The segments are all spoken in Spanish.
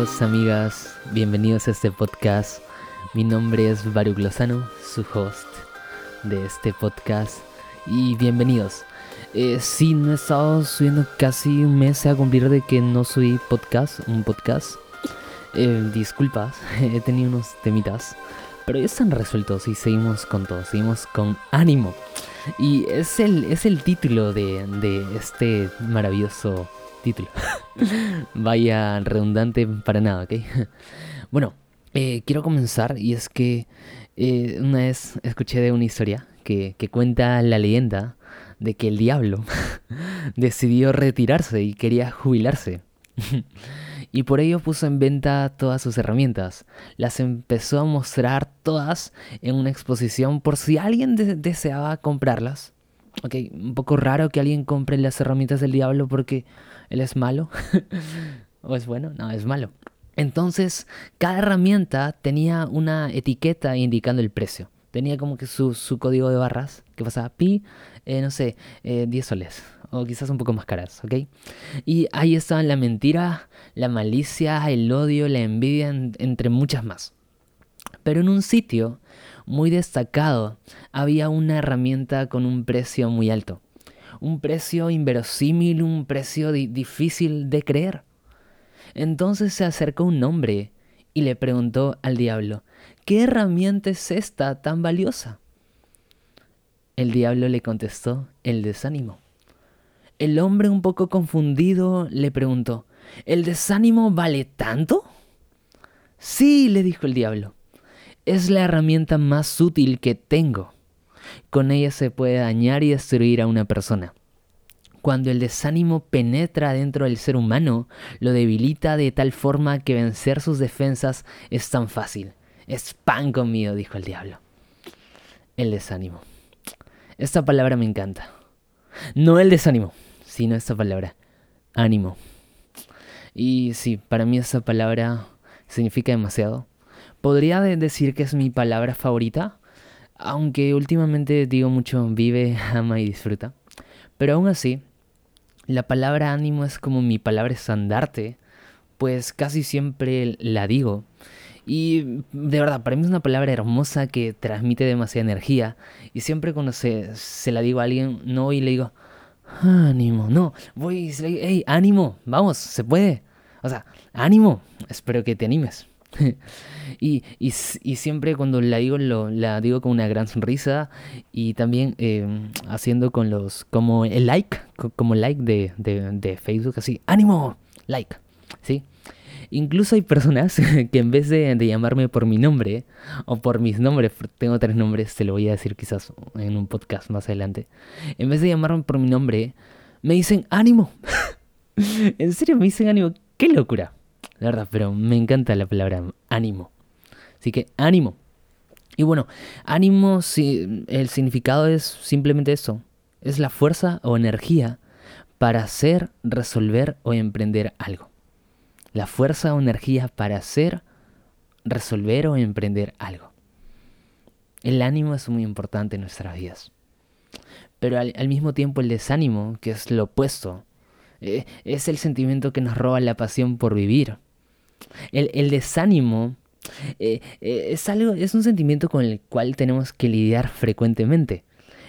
amigos, amigas, bienvenidos a este podcast. Mi nombre es Baruch Lozano, su host de este podcast. Y bienvenidos. Eh, sí, no he estado subiendo casi un mes a cumplir de que no subí podcast, un podcast. Eh, disculpas, he tenido unos temitas. Pero ya están resueltos y seguimos con todo, seguimos con ánimo. Y es el, es el título de, de este maravilloso título. Vaya redundante para nada, ¿ok? bueno, eh, quiero comenzar y es que eh, una vez escuché de una historia que, que cuenta la leyenda de que el diablo decidió retirarse y quería jubilarse. y por ello puso en venta todas sus herramientas. Las empezó a mostrar todas en una exposición por si alguien deseaba comprarlas. Ok, un poco raro que alguien compre las herramientas del diablo porque él es malo. ¿O es bueno? No, es malo. Entonces, cada herramienta tenía una etiqueta indicando el precio. Tenía como que su, código de barras, que pasaba pi, eh, no sé, 10 eh, soles. O quizás un poco más caras, ¿ok? Y ahí estaban la mentira, la malicia, el odio, la envidia, entre muchas más. Pero en un sitio muy destacado había una herramienta con un precio muy alto un precio inverosímil, un precio difícil de creer. Entonces se acercó un hombre y le preguntó al diablo, ¿qué herramienta es esta tan valiosa? El diablo le contestó, el desánimo. El hombre un poco confundido le preguntó, ¿el desánimo vale tanto? Sí, le dijo el diablo, es la herramienta más útil que tengo. Con ella se puede dañar y destruir a una persona. Cuando el desánimo penetra dentro del ser humano, lo debilita de tal forma que vencer sus defensas es tan fácil. Es pan conmigo, dijo el diablo. El desánimo. Esta palabra me encanta. No el desánimo, sino esta palabra. Ánimo. Y sí, para mí esa palabra significa demasiado. Podría decir que es mi palabra favorita, aunque últimamente digo mucho vive, ama y disfruta. Pero aún así, la palabra ánimo es como mi palabra estandarte, pues casi siempre la digo. Y de verdad, para mí es una palabra hermosa que transmite demasiada energía. Y siempre cuando se, se la digo a alguien, no voy y le digo, ánimo, no, voy y le digo, hey, ánimo, vamos, se puede. O sea, ánimo, espero que te animes. y, y, siempre cuando la digo, lo, la digo con una gran sonrisa y también em, haciendo con los, como el like, como like de, de, Facebook, así, ánimo, like, ¿sí? Incluso hay personas que en vez de, de, llamarme por mi nombre o por mis nombres, tengo tres nombres, te lo voy a decir quizás en un podcast más adelante, en vez de llamarme por mi nombre, me dicen ánimo. en serio, me dicen ánimo. ¡Qué locura! La verdad, pero me encanta la palabra ánimo. Así que ánimo. Y bueno, ánimo, si, el significado es simplemente eso. Es la fuerza o energía para hacer, resolver o emprender algo. La fuerza o energía para hacer, resolver o emprender algo. El ánimo es muy importante en nuestras vidas. Pero al, al mismo tiempo el desánimo, que es lo opuesto, eh, es el sentimiento que nos roba la pasión por vivir el, desánimo eh, eh, es, algo, es un sentimiento con el cual tenemos que lidiar frecuentemente.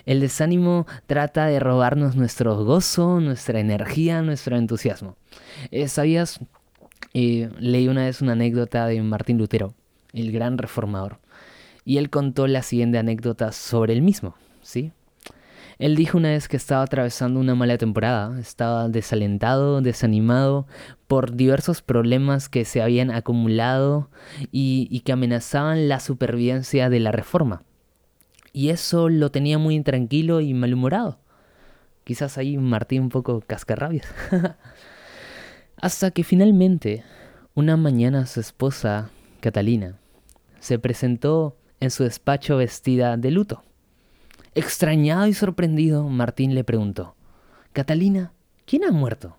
El desánimo trata de robarnos nuestro gozo, nuestra energía, nuestro entusiasmo. Eh, ¿Sabías? leí una vez una anécdota de Martín Lutero, el gran reformador, y él contó la siguiente anécdota sobre él mismo, ¿sí? Él dijo una vez que estaba atravesando una mala temporada, estaba desalentado, desanimado por diversos problemas que se habían acumulado y, que amenazaban la supervivencia de la reforma. Y eso lo tenía muy intranquilo y malhumorado. Quizás ahí Martín un poco cascarrabias. Hasta que finalmente, una mañana su esposa, Catalina, se presentó en su despacho vestida de luto. Extrañado y sorprendido, Martín le preguntó, Catalina, ¿quién ha muerto?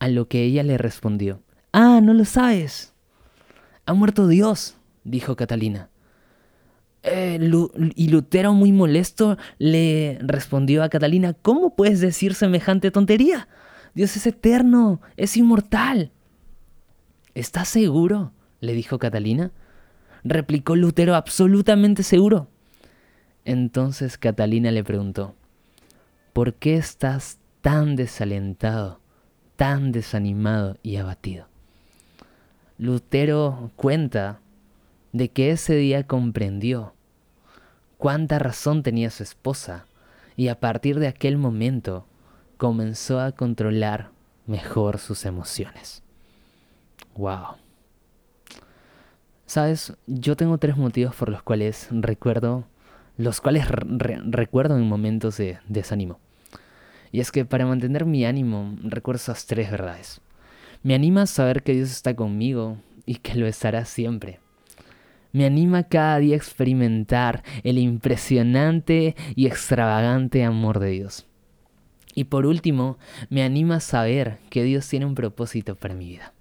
A lo que ella le respondió, Ah, no lo sabes. Ha muerto Dios, dijo Catalina. Eh, y Lutero, muy molesto, le respondió a Catalina, ¿cómo puedes decir semejante tontería? Dios es eterno, es inmortal. ¿Estás seguro? le dijo Catalina. Replicó Lutero absolutamente seguro. Entonces Catalina le preguntó, ¿por qué estás tan desalentado, tan desanimado y abatido? Lutero cuenta de que ese día comprendió cuánta razón tenía su esposa y a partir de aquel momento comenzó a controlar mejor sus emociones. Wow. Sabes, yo tengo tres motivos por los cuales recuerdo, los cuales recuerdo en momentos de desánimo. Y es que para mantener mi ánimo recuerdo esas tres verdades. Me anima saber que Dios está conmigo y que lo estará siempre. Me anima cada día a experimentar el impresionante y extravagante amor de Dios. Y por último, me anima a saber que Dios tiene un propósito para mi vida.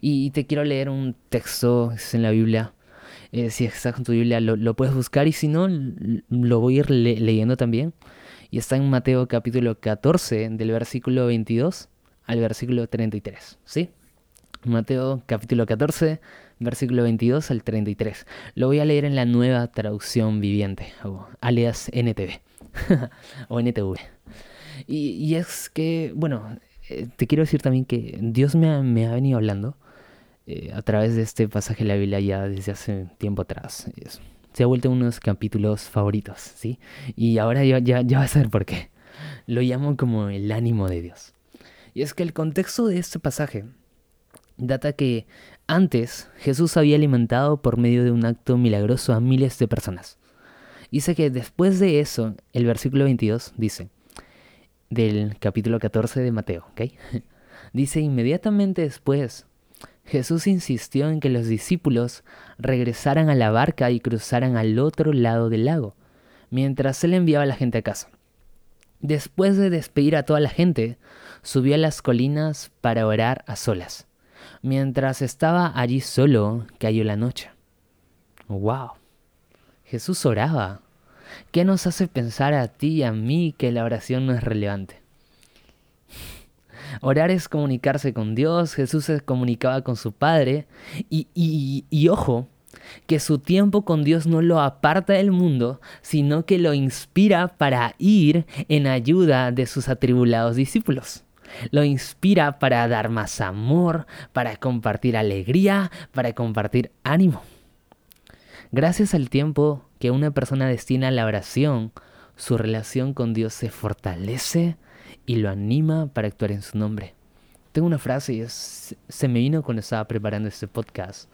Y te quiero leer un texto en la Biblia. Si estás con tu Biblia, lo, puedes buscar y si no, lo voy a ir leyendo también. Y está en Mateo capítulo 14, del versículo 22 al versículo 33. ¿Sí? Mateo capítulo 14, versículo 22 al 33. Lo voy a leer en la nueva traducción viviente, o alias NTV, o NTV. Y, es que, bueno, eh, te quiero decir también que Dios me ha, venido hablando eh, a través de este pasaje de la Biblia ya desde hace tiempo atrás. se ha vuelto uno de los capítulos favoritos, ¿sí? Y ahora ya, ya, ya vas a ver por qué. Lo llamo como el ánimo de Dios. Y es que el contexto de este pasaje data que antes Jesús había alimentado por medio de un acto milagroso a miles de personas. Dice que después de eso, el versículo 22 dice, del capítulo 14 de Mateo, ¿ok? Dice, inmediatamente después, Jesús insistió en que los discípulos regresaran a la barca y cruzaran al otro lado del lago, mientras él enviaba a la gente a casa. Después de despedir a toda la gente, subió a las colinas para orar a solas. Mientras estaba allí solo, cayó la noche. ¡Wow! Jesús oraba. ¿Qué nos hace pensar a ti y a mí que la oración no es relevante? Orar es comunicarse con Dios, Jesús se comunicaba con su Padre y, y, y, ojo, que su tiempo con Dios no lo aparta del mundo, sino que lo inspira para ir en ayuda de sus atribulados discípulos. Lo inspira para dar más amor, para compartir alegría, para compartir ánimo. Gracias al tiempo que una persona destina a la oración, su relación con Dios se fortalece y lo anima para actuar en su nombre. Tengo una frase y se me vino cuando estaba preparando este podcast.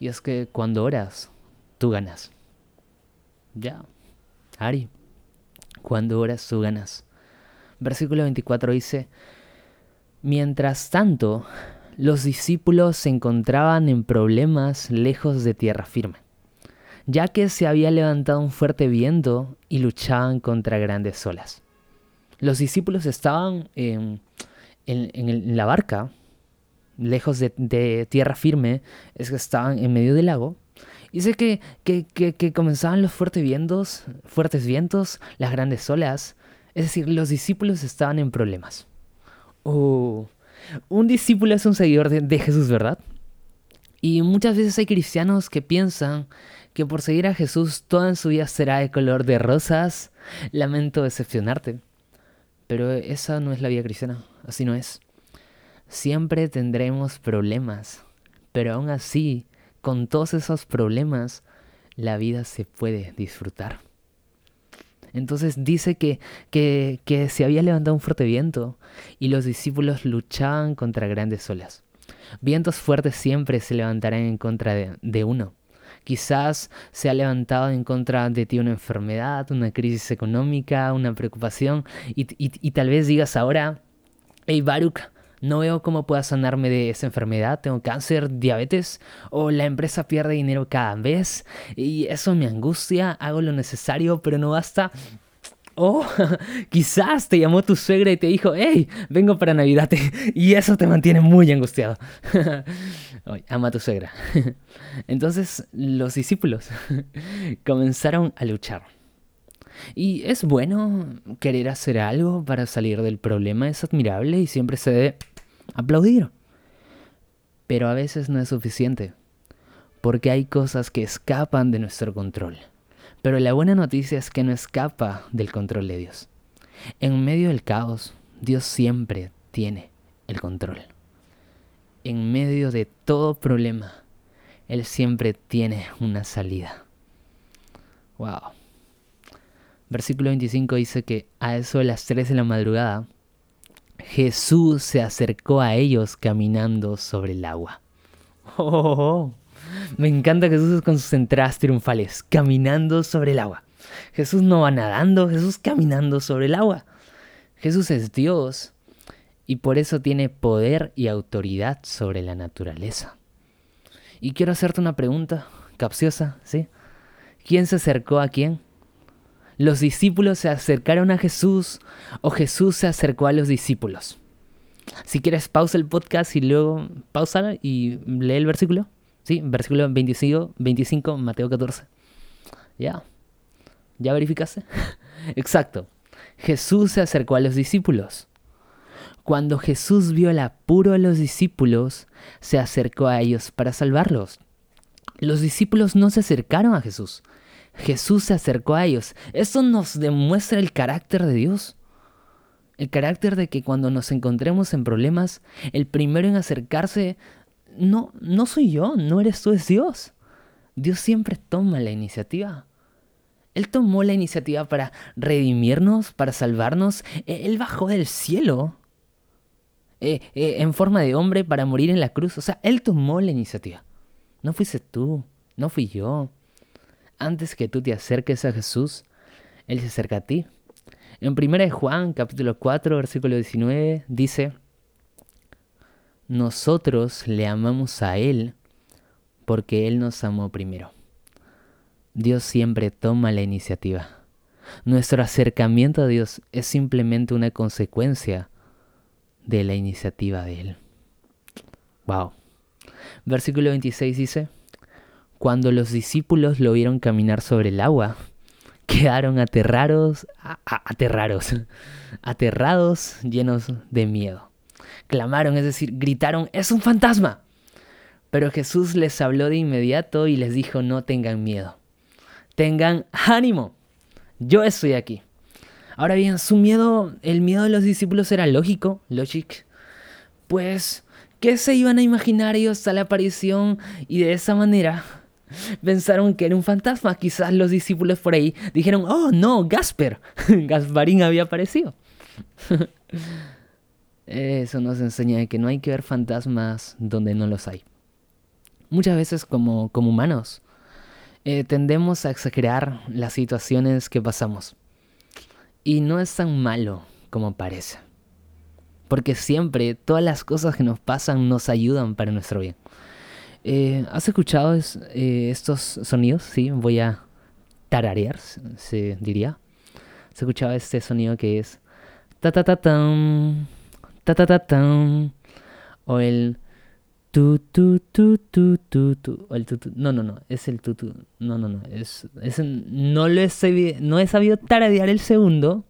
Y es que cuando oras, tú ganas. Ya. Ari. Cuando oras, tú ganas. Versículo 24 dice, Mientras tanto, los discípulos se encontraban en problemas lejos de tierra firme, ya que se había levantado un fuerte viento y luchaban contra grandes olas. Los discípulos estaban en, la barca, lejos de, tierra firme, es que estaban en medio del lago. Dice que, que, comenzaban los fuertes vientos, fuertes vientos, las grandes olas. Es decir, los discípulos estaban en problemas. Oh, un discípulo es un seguidor de, Jesús, ¿verdad? Y muchas veces hay cristianos que piensan que por seguir a Jesús toda su vida será de color de rosas. Lamento decepcionarte. Pero esa no es la vida cristiana, así no es. Siempre tendremos problemas, pero aún así, con todos esos problemas, la vida se puede disfrutar. Entonces dice que, que, que se había levantado un fuerte viento y los discípulos luchaban contra grandes olas. Vientos fuertes siempre se levantarán en contra de, uno. Quizás se ha levantado en contra de ti una enfermedad, una crisis económica, una preocupación y, y tal vez digas ahora, hey Baruch, no veo cómo pueda sanarme de esa enfermedad, tengo cáncer, diabetes o la empresa pierde dinero cada vez y eso me angustia, hago lo necesario pero no basta. O quizás te llamó tu suegra y te dijo, hey, vengo para Navidad y eso te mantiene muy angustiado. ama a tu suegra. Entonces los discípulos comenzaron a luchar. Y es bueno querer hacer algo para salir del problema, es admirable y siempre se debe aplaudir. Pero a veces no es suficiente, porque hay cosas que escapan de nuestro control. Pero la buena noticia es que no escapa del control de Dios. En medio del caos, Dios siempre tiene el control. En medio de todo problema, Él siempre tiene una salida. Wow. Versículo 25 dice que a eso de las 3 de la madrugada, Jesús se acercó a ellos caminando sobre el agua. Oh, oh, oh. Me encanta Jesús con sus entradas triunfales, caminando sobre el agua. Jesús no va nadando, Jesús caminando sobre el agua. Jesús es Dios y por eso tiene poder y autoridad sobre la naturaleza. Y quiero hacerte una pregunta capciosa, ¿sí? ¿Quién se acercó a quién? ¿Los discípulos se acercaron a Jesús o Jesús se acercó a los discípulos? Si quieres, pausa el podcast y luego pausa y lee el versículo. Sí, versículo 25, 25 Mateo 14. ¿Ya? ¿Ya verificaste? Exacto. Jesús se acercó a los discípulos. Cuando Jesús vio el apuro de los discípulos, se acercó a ellos para salvarlos. Los discípulos no se acercaron a Jesús. Jesús se acercó a ellos. Esto nos demuestra el carácter de Dios. El carácter de que cuando nos encontremos en problemas, el primero en acercarse no, no soy yo, no eres tú, es Dios. Dios siempre toma la iniciativa. Él tomó la iniciativa para redimirnos, para salvarnos. E, él bajó del cielo eh, eh, en forma de hombre para morir en la cruz. O sea, Él tomó la iniciativa. No fuiste tú, no fui yo. Antes que tú te acerques a Jesús, Él se acerca a ti. En 1 Juan, capítulo 4, versículo 19, dice, nosotros le amamos a Él porque Él nos amó primero. Dios siempre toma la iniciativa. Nuestro acercamiento a Dios es simplemente una consecuencia de la iniciativa de Él. Wow. Versículo 26 dice, cuando los discípulos lo vieron caminar sobre el agua, quedaron aterrados, aterrados, aterrados, llenos de miedo clamaron, es decir, gritaron, es un fantasma. Pero Jesús les habló de inmediato y les dijo, no tengan miedo, tengan ánimo, yo estoy aquí. Ahora bien, su miedo, el miedo de los discípulos era lógico, logic, pues, ¿qué se iban a imaginar ellos a la aparición y de esa manera? Pensaron que era un fantasma. Quizás los discípulos por ahí dijeron, oh no, Gasper. Gasparín había aparecido. Eso nos enseña que no hay que ver fantasmas donde no los hay. Muchas veces como, como humanos eh, tendemos a exagerar las situaciones que pasamos. Y no es tan malo como parece. Porque siempre todas las cosas que nos pasan nos ayudan para nuestro bien. Eh, ¿Has escuchado eh, estos sonidos? Sí, voy a tararear, se diría. ¿Has escuchado este sonido que es ta ta ta tan ta ta ta tan o el tu tu tu tu tu tu o el tu, tu no no no es el tu tu no no no es, es no lo he sabido, no he sabido taradear el segundo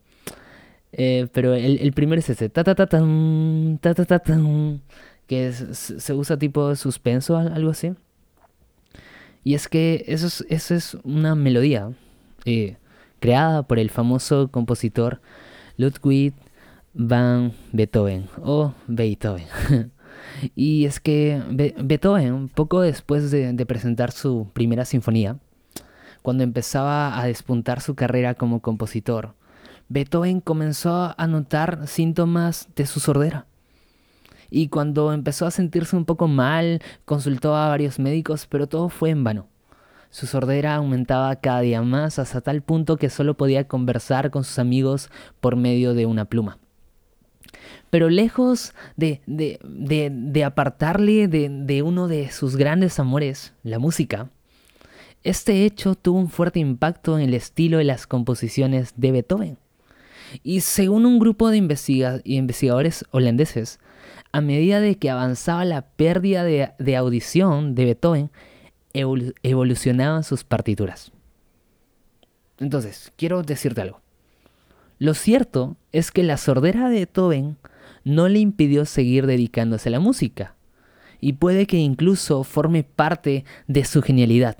eh, pero el, el primero es ese ta ta ta tan ta ta ta tan que es, se usa tipo suspenso algo así. Y es que eso es, eso es una melodía eh, creada por el famoso compositor Ludwig van Beethoven o Beethoven. y es que Beethoven, poco después de, presentar su primera sinfonía, cuando empezaba a despuntar su carrera como compositor, Beethoven comenzó a notar síntomas de su sordera. Y cuando empezó a sentirse un poco mal, consultó a varios médicos, pero todo fue en vano. Su sordera aumentaba cada día más hasta tal punto que solo podía conversar con sus amigos por medio de una pluma. Pero lejos de, de, apartarle de, uno de sus grandes amores, la música, este hecho tuvo un fuerte impacto en el estilo de las composiciones de Beethoven. Y según un grupo de investigadores holandeses, a medida de que avanzaba la pérdida de, audición de Beethoven, evolucionaban sus partituras. Entonces, quiero decirte algo. Lo cierto es que la sordera de Beethoven no le impidió seguir dedicándose a la música. y puede que incluso forme parte de su genialidad.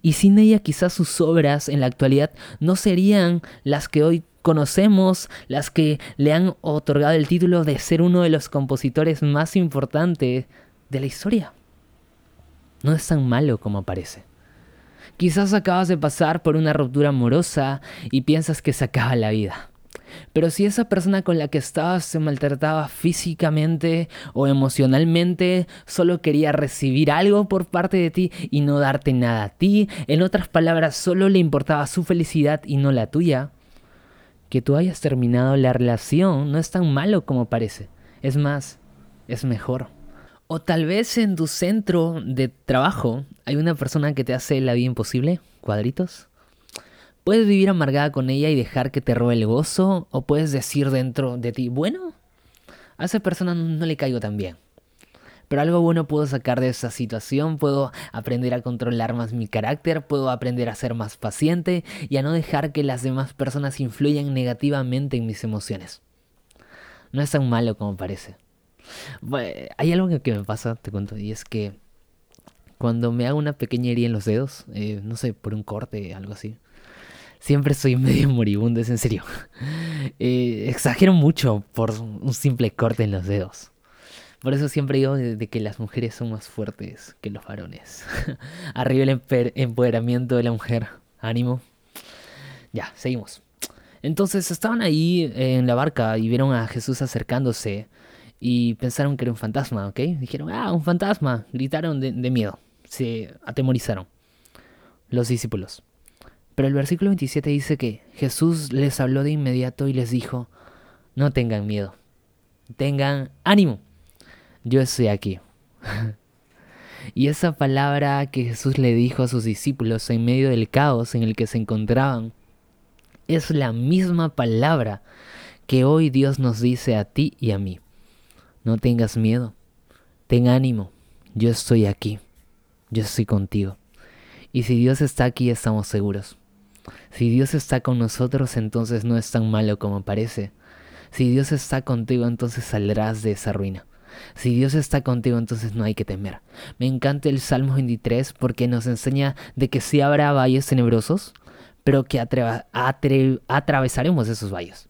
Y sin ella quizás sus obras en la actualidad no serían las que hoy conocemos, las que le han otorgado el título de ser uno de los compositores más importantes de la historia. No es tan malo como parece. Quizás acabas de pasar por una ruptura amorosa y piensas que se acaba la vida. Pero si esa persona con la que estabas se maltrataba físicamente o emocionalmente, solo quería recibir algo por parte de ti y no darte nada a ti, en otras palabras, solo le importaba su felicidad y no la tuya, que tú hayas terminado la relación no es tan malo como parece. Es más, es mejor. O tal vez en tu centro de trabajo hay una persona que te hace la vida imposible, cuadritos. Puedes vivir amargada con ella y dejar que te robe el gozo, o puedes decir dentro de ti, bueno, a esa persona no le caigo tan bien. Pero algo bueno puedo sacar de esa situación, puedo aprender a controlar más mi carácter, puedo aprender a ser más paciente y a no dejar que las demás personas influyan negativamente en mis emociones. No es tan malo como parece. hay algo que me pasa, te cuento, y es que cuando me hago una pequeña herida en los dedos, eh, no sé, por un corte, algo así, Siempre soy medio moribundo, es en serio. Eh, exagero mucho por un simple corte en los dedos. Por eso siempre digo de, que las mujeres son más fuertes que los varones. Arriba el empoderamiento de la mujer. Ánimo. Ya, seguimos. Entonces estaban ahí en la barca y vieron a Jesús acercándose y pensaron que era un fantasma, ¿ok? Dijeron, ah, un fantasma. Gritaron de miedo. Se atemorizaron. Los discípulos. Pero el versículo 27 dice que Jesús les habló de inmediato y les dijo, no tengan miedo, tengan ánimo, yo estoy aquí. y esa palabra que Jesús le dijo a sus discípulos en medio del caos en el que se encontraban, es la misma palabra que hoy Dios nos dice a ti y a mí. No tengas miedo, ten ánimo, yo estoy aquí, yo estoy contigo. Y si Dios está aquí, estamos seguros. Si Dios está con nosotros, entonces no es tan malo como parece. Si Dios está contigo, entonces saldrás de esa ruina. Si Dios está contigo, entonces no hay que temer. Me encanta el Salmo 23 porque nos enseña de que sí habrá valles tenebrosos, pero que atravesaremos esos valles.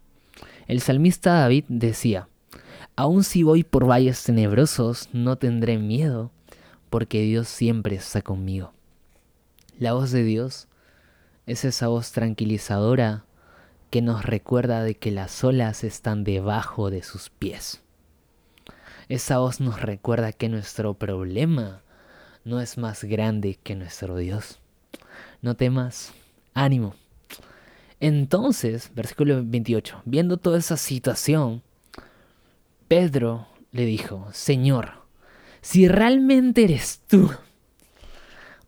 El salmista David decía, Aun si voy por valles tenebrosos, no tendré miedo, porque Dios siempre está conmigo. La voz de Dios es esa voz tranquilizadora que nos recuerda de que las olas están debajo de sus pies. Esa voz nos recuerda que nuestro problema no es más grande que nuestro Dios. No temas, ánimo. Entonces, versículo 28, viendo toda esa situación, Pedro le dijo, Señor, si realmente eres tú,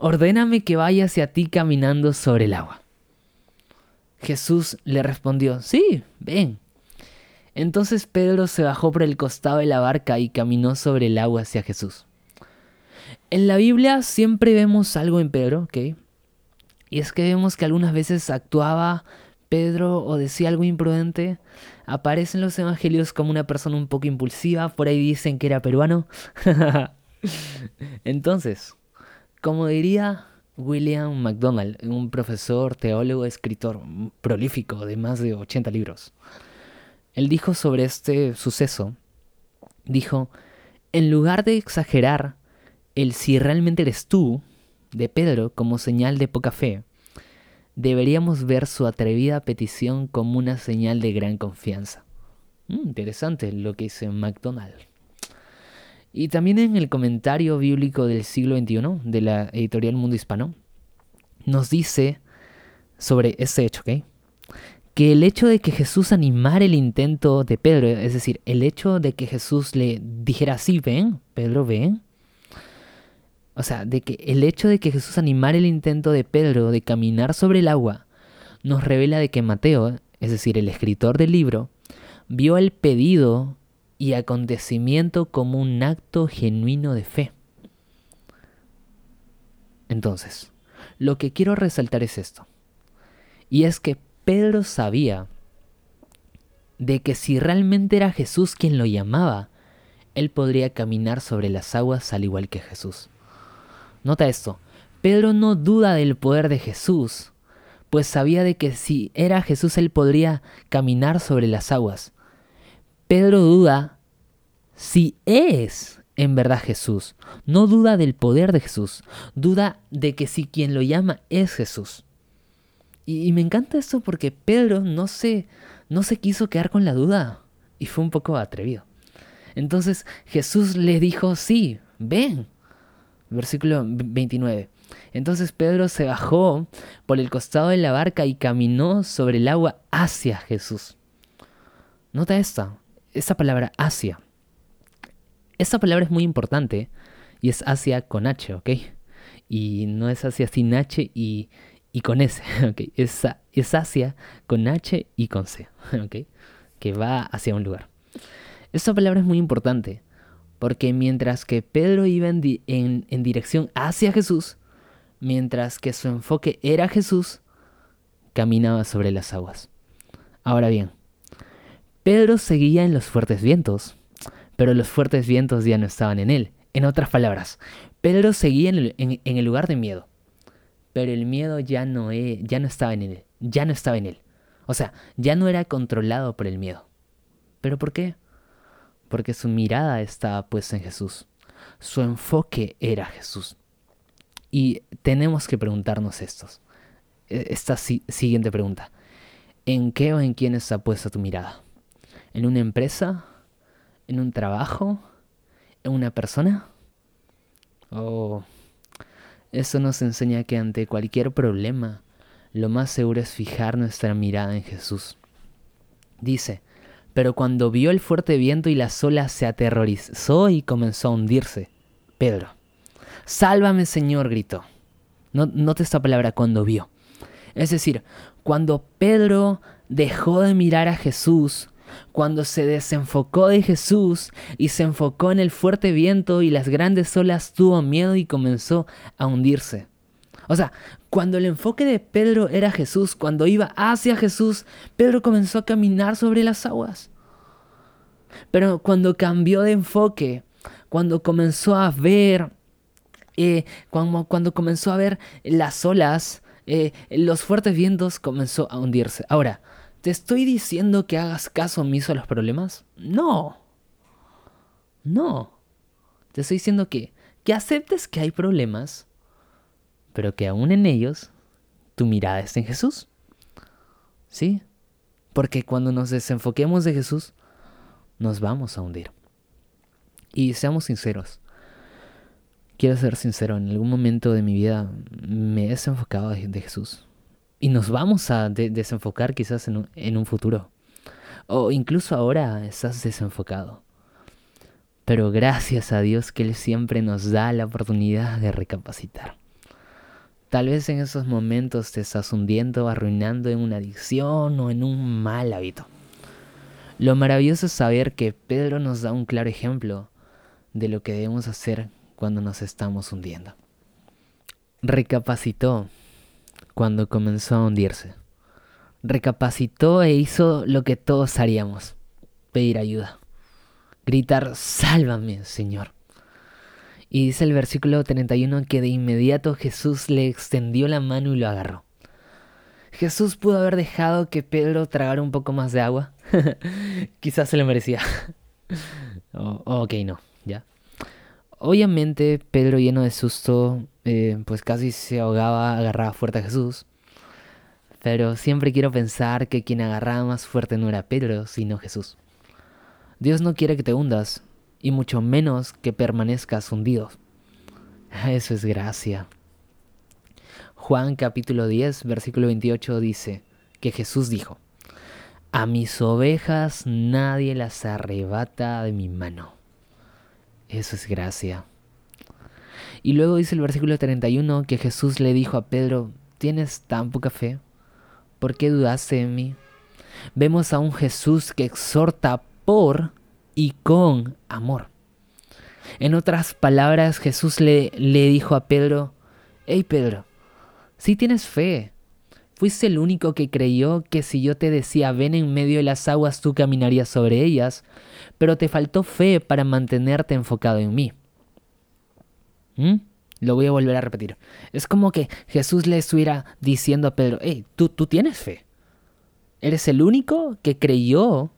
ordéname que vaya hacia ti caminando sobre el agua. Jesús le respondió, sí, ven. Entonces Pedro se bajó por el costado de la barca y caminó sobre el agua hacia Jesús. En la Biblia siempre vemos algo en Pedro, ¿ok? Y es que vemos que algunas veces actuaba Pedro o decía algo imprudente. Aparece en los evangelios como una persona un poco impulsiva, por ahí dicen que era peruano. Entonces, como diría William MacDonald, un profesor, teólogo, escritor prolífico de más de 80 libros, él dijo sobre este suceso, dijo, en lugar de exagerar el si realmente eres tú de Pedro como señal de poca fe, deberíamos ver su atrevida petición como una señal de gran confianza. Mm, interesante lo que dice MacDonald. Y también en el comentario bíblico del siglo XXI de la editorial Mundo Hispano, nos dice sobre ese hecho, ¿ok? Que el hecho de que Jesús animara el intento de Pedro, es decir, el hecho de que Jesús le dijera así, ven, Pedro, ven. O sea, de que el hecho de que Jesús animara el intento de Pedro de caminar sobre el agua, nos revela de que Mateo, es decir, el escritor del libro, vio el pedido y acontecimiento como un acto genuino de fe. Entonces, lo que quiero resaltar es esto. Y es que Pedro sabía de que si realmente era Jesús quien lo llamaba, él podría caminar sobre las aguas al igual que Jesús. Nota esto, Pedro no duda del poder de Jesús, pues sabía de que si era Jesús él podría caminar sobre las aguas. Pedro duda si es en verdad Jesús. No duda del poder de Jesús, duda de que si quien lo llama es Jesús. Y, me encanta esto porque Pedro no se, no se quiso quedar con la duda y fue un poco atrevido. Entonces Jesús le dijo, sí, ven. Versículo 29. Entonces Pedro se bajó por el costado de la barca y caminó sobre el agua hacia Jesús. Nota esta, esta palabra hacia. Esta palabra es muy importante y es hacia con H, ¿ok? Y no es hacia sin H y, con S, ¿ok? Es, es hacia con H y con C, ¿ok? Que va hacia un lugar. Esta palabra es muy importante porque mientras que Pedro iba en, en dirección hacia Jesús, mientras que su enfoque era Jesús, caminaba sobre las aguas. Ahora bien, Pedro seguía en los fuertes vientos, pero los fuertes vientos ya no estaban en él. En otras palabras, Pedro seguía en el, lugar de miedo, pero el miedo ya no, e, ya no estaba en él, ya no estaba en él. O sea, ya no era controlado por el miedo. ¿Pero por qué? Porque su mirada estaba puesta en Jesús. Su enfoque era Jesús. Y tenemos que preguntarnos estos. E, esta siguiente pregunta. ¿En qué o en quién está puesta tu mirada? ¿En una empresa? En un trabajo, en una persona. Oh, eso nos enseña que ante cualquier problema, lo más seguro es fijar nuestra mirada en Jesús. Dice, pero cuando vio el fuerte viento y las olas se aterrorizó y comenzó a hundirse. Pedro, sálvame Señor, gritó. No, note esta palabra cuando vio. Es decir, cuando Pedro dejó de mirar a Jesús, cuando se desenfocó de Jesús y se enfocó en el fuerte viento y las grandes olas, tuvo miedo y comenzó a hundirse. O sea, cuando el enfoque de Pedro era Jesús, cuando iba hacia Jesús, Pedro comenzó a caminar sobre las aguas. Pero cuando cambió de enfoque, cuando comenzó a ver, eh, cuando, comenzó a ver las olas, eh, los fuertes vientos, comenzó a hundirse. Ahora, ¿Te estoy diciendo que hagas caso omiso a los problemas? No. No. Te estoy diciendo que, que aceptes que hay problemas, pero que aún en ellos tu mirada está en Jesús. ¿Sí? Porque cuando nos desenfoquemos de Jesús, nos vamos a hundir. Y seamos sinceros. Quiero ser sincero, en algún momento de mi vida me he desenfocado de Jesús y nos vamos a desenfocar quizás en un, en un futuro. O incluso ahora estás desenfocado. Pero gracias a Dios que Él siempre nos da la oportunidad de recapacitar. Tal vez en esos momentos te estás hundiendo, arruinando en una adicción o en un mal hábito. Lo maravilloso es saber que Pedro nos da un claro ejemplo de lo que debemos hacer cuando nos estamos hundiendo. Recapacitó cuando comenzó a hundirse. Recapacitó e hizo lo que todos haríamos, pedir ayuda, gritar, sálvame, Señor. Y dice el versículo 31 que de inmediato Jesús le extendió la mano y lo agarró. Jesús pudo haber dejado que Pedro tragara un poco más de agua. Quizás se lo merecía. oh, ok, no. Obviamente Pedro lleno de susto, eh, pues casi se ahogaba, agarraba fuerte a Jesús. Pero siempre quiero pensar que quien agarraba más fuerte no era Pedro, sino Jesús. Dios no quiere que te hundas, y mucho menos que permanezcas hundido. Eso es gracia. Juan capítulo 10, versículo 28 dice que Jesús dijo, A mis ovejas nadie las arrebata de mi mano. Eso es gracia. Y luego dice el versículo 31 que Jesús le dijo a Pedro, ¿tienes tan poca fe? ¿Por qué dudaste en mí? Vemos a un Jesús que exhorta por y con amor. En otras palabras, Jesús le, le dijo a Pedro, hey Pedro, sí tienes fe, Fuiste el único que creyó que si yo te decía ven en medio de las aguas tú caminarías sobre ellas, pero te faltó fe para mantenerte enfocado en mí. ¿Mm? Lo voy a volver a repetir. Es como que Jesús le estuviera diciendo a Pedro, hey, tú, tú tienes fe. Eres el único que creyó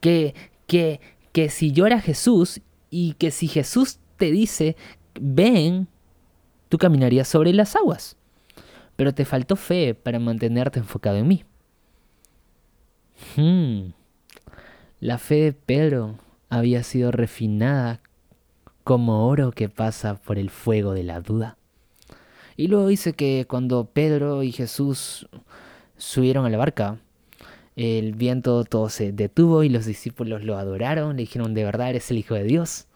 que, que, que si yo era Jesús y que si Jesús te dice, ven, tú caminarías sobre las aguas. Pero te faltó fe para mantenerte enfocado en mí. Hmm. La fe de Pedro había sido refinada como oro que pasa por el fuego de la duda. Y luego dice que cuando Pedro y Jesús subieron a la barca, el viento todo se detuvo y los discípulos lo adoraron, le dijeron, de verdad eres el Hijo de Dios.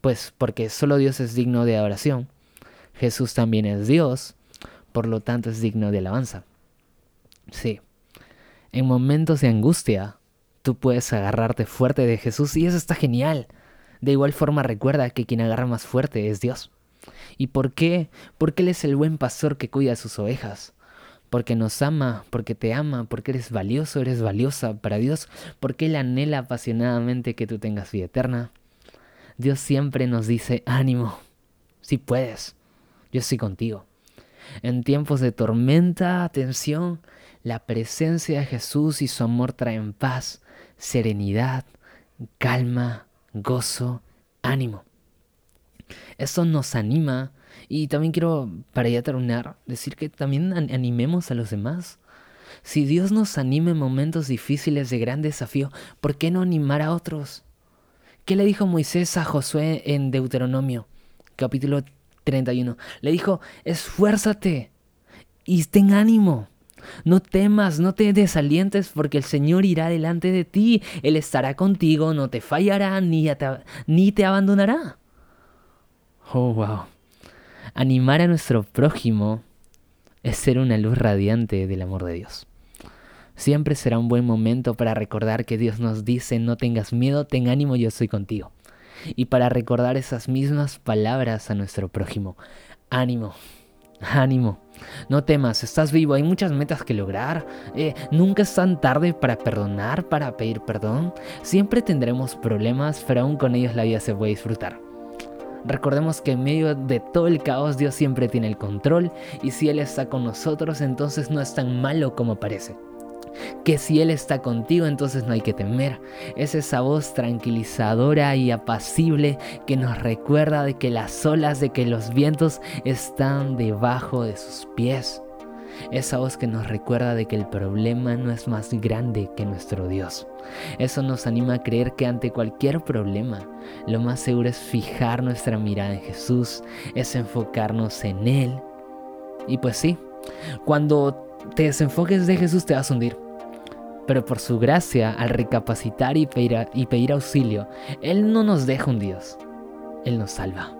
Pues porque solo Dios es digno de adoración. Jesús también es Dios, por lo tanto es digno de alabanza. Sí, en momentos de angustia, tú puedes agarrarte fuerte de Jesús y eso está genial. De igual forma recuerda que quien agarra más fuerte es Dios. ¿Y por qué? Porque Él es el buen pastor que cuida a sus ovejas. Porque nos ama, porque te ama, porque eres valioso, eres valiosa para Dios, porque Él anhela apasionadamente que tú tengas vida eterna. Dios siempre nos dice, ánimo, si puedes, yo estoy contigo. En tiempos de tormenta, tensión, la presencia de Jesús y su amor traen paz, serenidad, calma, gozo, ánimo. Eso nos anima y también quiero, para ya terminar, decir que también animemos a los demás. Si Dios nos anima en momentos difíciles de gran desafío, ¿por qué no animar a otros? ¿Qué le dijo Moisés a Josué en Deuteronomio, capítulo 31? Le dijo, esfuérzate y ten ánimo. No temas, no te desalientes, porque el Señor irá delante de ti. Él estará contigo, no te fallará ni te, ni te abandonará. Oh, wow. Animar a nuestro prójimo es ser una luz radiante del amor de Dios. Siempre será un buen momento para recordar que Dios nos dice, no tengas miedo, ten ánimo, yo estoy contigo. Y para recordar esas mismas palabras a nuestro prójimo. Ánimo, ánimo. No temas, estás vivo, hay muchas metas que lograr. Eh, nunca es tan tarde para perdonar, para pedir perdón. Siempre tendremos problemas, pero aún con ellos la vida se puede disfrutar. Recordemos que en medio de todo el caos Dios siempre tiene el control y si Él está con nosotros entonces no es tan malo como parece que si Él está contigo, entonces no hay que temer. Es esa voz tranquilizadora y apacible que nos recuerda de que las olas, de que los vientos están debajo de sus pies. Esa voz que nos recuerda de que el problema no es más grande que nuestro Dios. Eso nos anima a creer que ante cualquier problema, lo más seguro es fijar nuestra mirada en Jesús, es enfocarnos en Él. Y pues sí, cuando te desenfoques de Jesús te vas a hundir. Pero por su gracia, al recapacitar y pedir, auxilio, Él no nos deja hundidos, Él nos salva.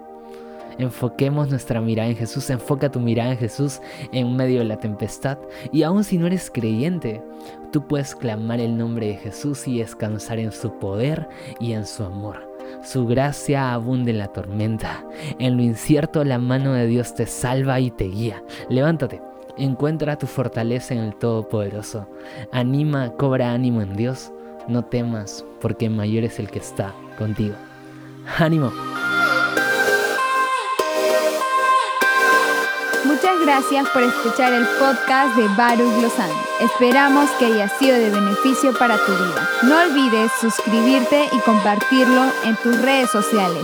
Enfoquemos nuestra mirada en Jesús, enfoca tu mirada en Jesús en medio de la tempestad. Y aun si no eres creyente, tú puedes clamar el nombre de Jesús y descansar en su poder y en su amor. Su gracia abunde en la tormenta. En lo incierto la mano de Dios te salva y te guía. Levántate Encuentra tu fortaleza en el Todopoderoso. Anima, cobra ánimo en Dios. No temas, porque mayor es el que está contigo. ¡Ánimo! Muchas gracias por escuchar el podcast de Baruch Lozano. Esperamos que haya sido de beneficio para tu vida. No olvides suscribirte y compartirlo en tus redes sociales.